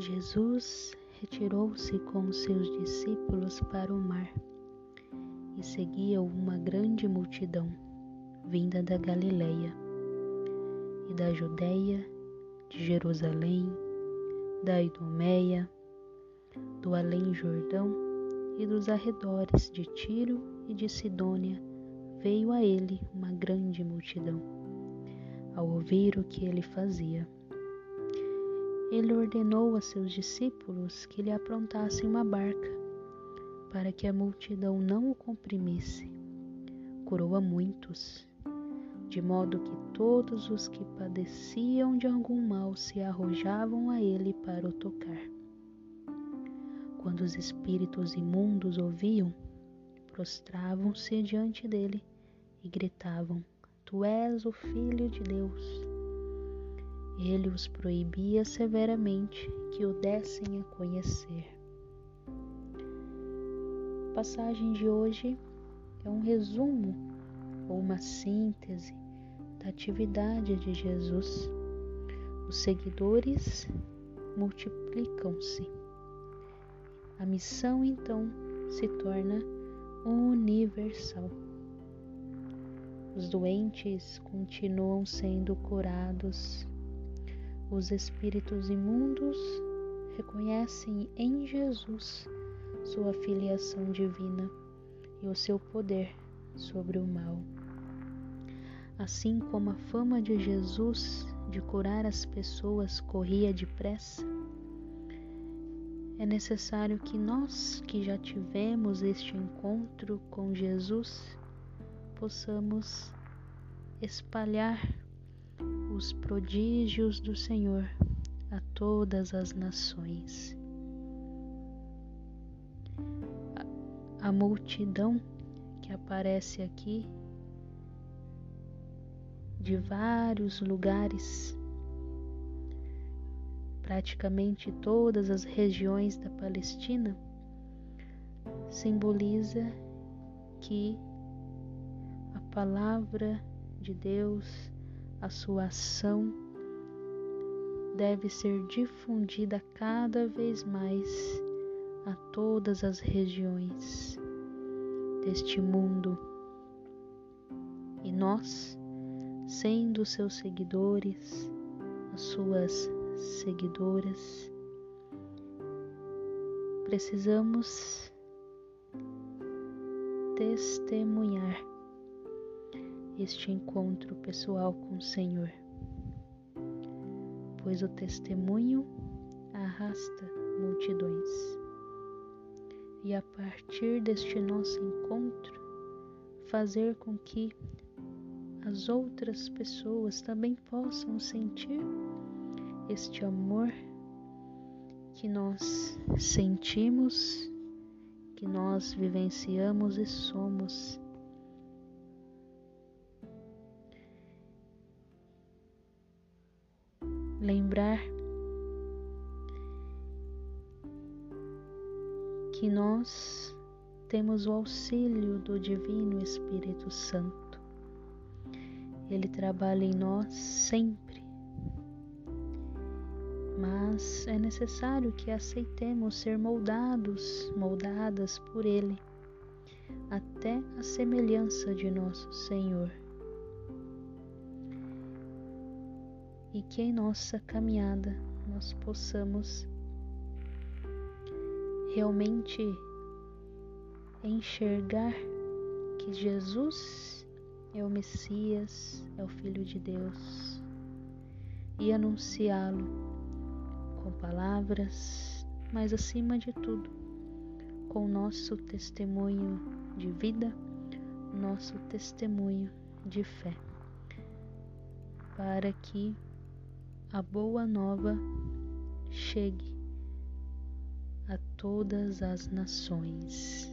Jesus retirou-se com seus discípulos para o mar e seguia uma grande multidão vinda da Galileia e da Judéia, de Jerusalém, da Idumeia, do além Jordão e dos arredores de Tiro e de Sidônia, veio a ele uma grande multidão, ao ouvir o que ele fazia ele ordenou a seus discípulos que lhe aprontassem uma barca, para que a multidão não o comprimisse. Curou a muitos, de modo que todos os que padeciam de algum mal se arrojavam a ele para o tocar. Quando os espíritos imundos ouviam, prostravam-se diante dele e gritavam: Tu és o Filho de Deus. Ele os proibia severamente que o dessem a conhecer. A passagem de hoje é um resumo ou uma síntese da atividade de Jesus. Os seguidores multiplicam-se. A missão então se torna universal. Os doentes continuam sendo curados os espíritos imundos reconhecem em Jesus sua filiação divina e o seu poder sobre o mal. Assim como a fama de Jesus de curar as pessoas corria depressa, é necessário que nós que já tivemos este encontro com Jesus possamos espalhar os prodígios do Senhor a todas as nações. A, multidão que aparece aqui de vários lugares, praticamente todas as regiões da Palestina, simboliza que a palavra de Deus a sua ação deve ser difundida cada vez mais a todas as regiões deste mundo. E nós, sendo seus seguidores, as suas seguidoras, precisamos testemunhar este encontro pessoal com o Senhor, pois o testemunho arrasta multidões. E a partir deste nosso encontro, fazer com que as outras pessoas também possam sentir este amor que nós sentimos, que nós vivenciamos e somos lembrar que nós temos o auxílio do Divino Espírito Santo. Ele trabalha em nós sempre, mas é necessário que aceitemos ser moldados, moldadas por Ele, até a semelhança de nosso Senhor. E que em nossa caminhada nós possamos realmente enxergar que Jesus é o Messias, é o Filho de Deus e anunciá-lo com palavras, mas acima de tudo, com nosso testemunho de vida, nosso testemunho de fé, para que a boa nova chegue a todas as nações.